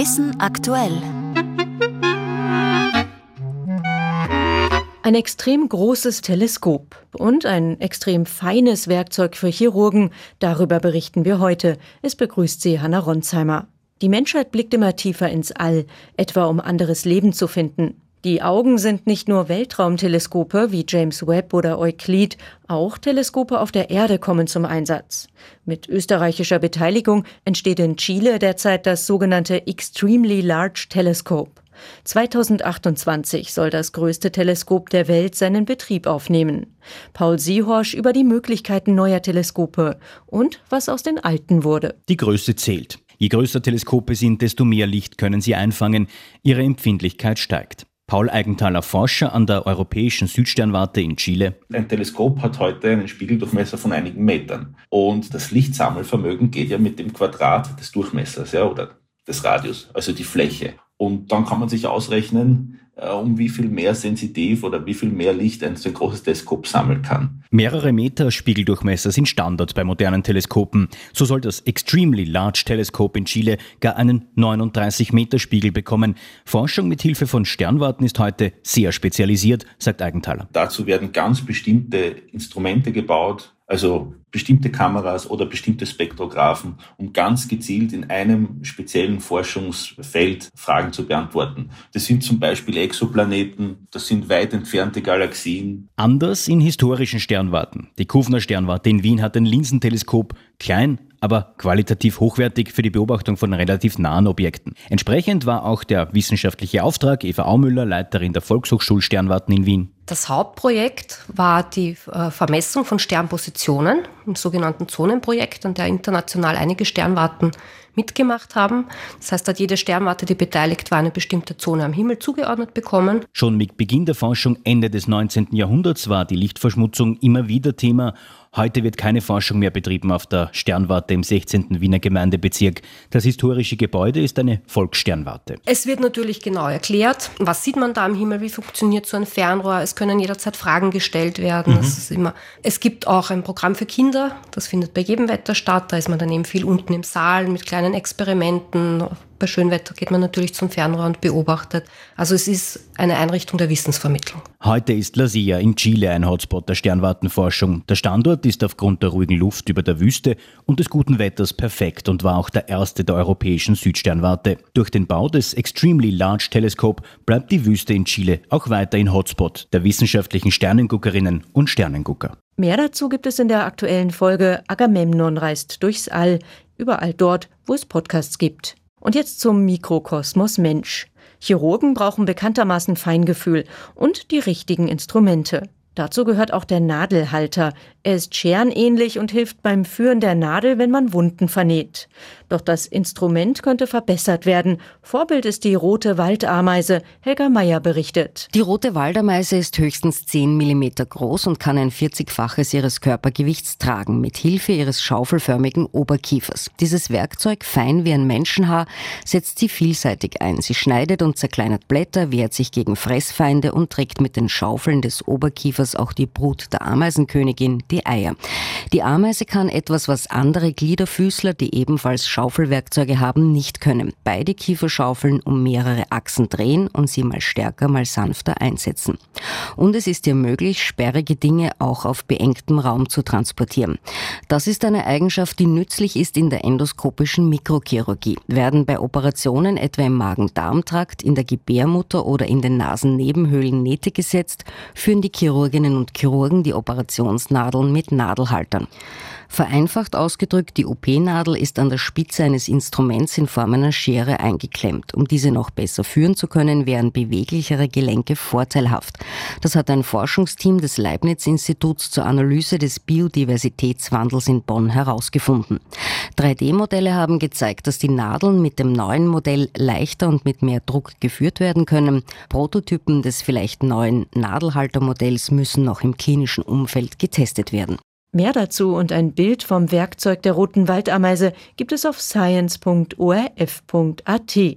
Wissen aktuell. Ein extrem großes Teleskop und ein extrem feines Werkzeug für Chirurgen, darüber berichten wir heute. Es begrüßt Sie Hanna Ronsheimer. Die Menschheit blickt immer tiefer ins All, etwa um anderes Leben zu finden. Die Augen sind nicht nur Weltraumteleskope wie James Webb oder Euclid, auch Teleskope auf der Erde kommen zum Einsatz. Mit österreichischer Beteiligung entsteht in Chile derzeit das sogenannte Extremely Large Telescope. 2028 soll das größte Teleskop der Welt seinen Betrieb aufnehmen. Paul Siehorsch über die Möglichkeiten neuer Teleskope und was aus den alten wurde. Die Größe zählt. Je größer Teleskope sind, desto mehr Licht können sie einfangen. Ihre Empfindlichkeit steigt. Paul Eigenthaler, Forscher an der Europäischen Südsternwarte in Chile. Ein Teleskop hat heute einen Spiegeldurchmesser von einigen Metern. Und das Lichtsammelvermögen geht ja mit dem Quadrat des Durchmessers ja, oder des Radius, also die Fläche. Und dann kann man sich ausrechnen, um wie viel mehr sensitiv oder wie viel mehr Licht ein so großes Teleskop sammeln kann. Mehrere Meter Spiegeldurchmesser sind Standard bei modernen Teleskopen. So soll das Extremely Large Teleskop in Chile gar einen 39 Meter Spiegel bekommen. Forschung mit Hilfe von Sternwarten ist heute sehr spezialisiert, sagt Eigenthaler. Dazu werden ganz bestimmte Instrumente gebaut, also bestimmte Kameras oder bestimmte Spektrographen, um ganz gezielt in einem speziellen Forschungsfeld Fragen zu beantworten. Das sind zum Beispiel Exoplaneten, das sind weit entfernte Galaxien. Anders in historischen Sternwarten. Die Kufner Sternwarte in Wien hat ein Linsenteleskop, klein, aber qualitativ hochwertig für die Beobachtung von relativ nahen Objekten. Entsprechend war auch der wissenschaftliche Auftrag Eva Aumüller, Leiterin der Volkshochschul Sternwarten in Wien. Das Hauptprojekt war die äh, Vermessung von Sternpositionen im sogenannten Zonenprojekt, an der international einige Sternwarten mitgemacht haben. Das heißt, hat jede Sternwarte, die beteiligt war, eine bestimmte Zone am Himmel zugeordnet bekommen. Schon mit Beginn der Forschung Ende des 19. Jahrhunderts war die Lichtverschmutzung immer wieder Thema. Heute wird keine Forschung mehr betrieben auf der Sternwarte im 16. Wiener Gemeindebezirk. Das historische Gebäude ist eine Volkssternwarte. Es wird natürlich genau erklärt, was sieht man da am Himmel, wie funktioniert so ein Fernrohr. Es können jederzeit Fragen gestellt werden. Mhm. immer, es gibt auch ein Programm für Kinder, das findet bei jedem Wetter statt. Da ist man dann eben viel unten im Saal mit kleinen Experimenten, bei Schönwetter geht man natürlich zum Fernrohr und beobachtet. Also es ist eine Einrichtung der Wissensvermittlung. Heute ist La Silla in Chile ein Hotspot der Sternwartenforschung. Der Standort ist aufgrund der ruhigen Luft über der Wüste und des guten Wetters perfekt und war auch der erste der europäischen Südsternwarte. Durch den Bau des Extremely Large Telescope bleibt die Wüste in Chile auch weiterhin Hotspot der wissenschaftlichen Sternenguckerinnen und Sternengucker. Mehr dazu gibt es in der aktuellen Folge Agamemnon reist durchs All, überall dort, wo es Podcasts gibt. Und jetzt zum Mikrokosmos Mensch. Chirurgen brauchen bekanntermaßen Feingefühl und die richtigen Instrumente. Dazu gehört auch der Nadelhalter. Er ist scherenähnlich und hilft beim Führen der Nadel, wenn man Wunden vernäht. Doch das Instrument könnte verbessert werden. Vorbild ist die rote Waldameise. Helga Meyer berichtet. Die rote Waldameise ist höchstens 10 mm groß und kann ein 40-faches ihres Körpergewichts tragen, mit Hilfe ihres schaufelförmigen Oberkiefers. Dieses Werkzeug, fein wie ein Menschenhaar, setzt sie vielseitig ein. Sie schneidet und zerkleinert Blätter, wehrt sich gegen Fressfeinde und trägt mit den Schaufeln des Oberkiefers auch die Brut der Ameisenkönigin, die Eier. Die Ameise kann etwas, was andere Gliederfüßler, die ebenfalls Schaufelwerkzeuge haben, nicht können. Beide Kieferschaufeln um mehrere Achsen drehen und sie mal stärker, mal sanfter einsetzen. Und es ist ihr möglich, sperrige Dinge auch auf beengtem Raum zu transportieren. Das ist eine Eigenschaft, die nützlich ist in der endoskopischen Mikrochirurgie. Werden bei Operationen etwa im Magen-Darm-Trakt, in der Gebärmutter oder in den Nasennebenhöhlen Nähte gesetzt, führen die Chirurginnen und Chirurgen die Operationsnadeln mit Nadelhaltern. Vereinfacht ausgedrückt, die OP-Nadel ist an der Spitze eines Instruments in Form einer Schere eingeklemmt. Um diese noch besser führen zu können, wären beweglichere Gelenke vorteilhaft. Das hat ein Forschungsteam des Leibniz-Instituts zur Analyse des Biodiversitätswandels in Bonn herausgefunden. 3D-Modelle haben gezeigt, dass die Nadeln mit dem neuen Modell leichter und mit mehr Druck geführt werden können. Prototypen des vielleicht neuen Nadelhaltermodells müssen noch im klinischen Umfeld getestet werden. Mehr dazu und ein Bild vom Werkzeug der roten Waldameise gibt es auf science.orf.at.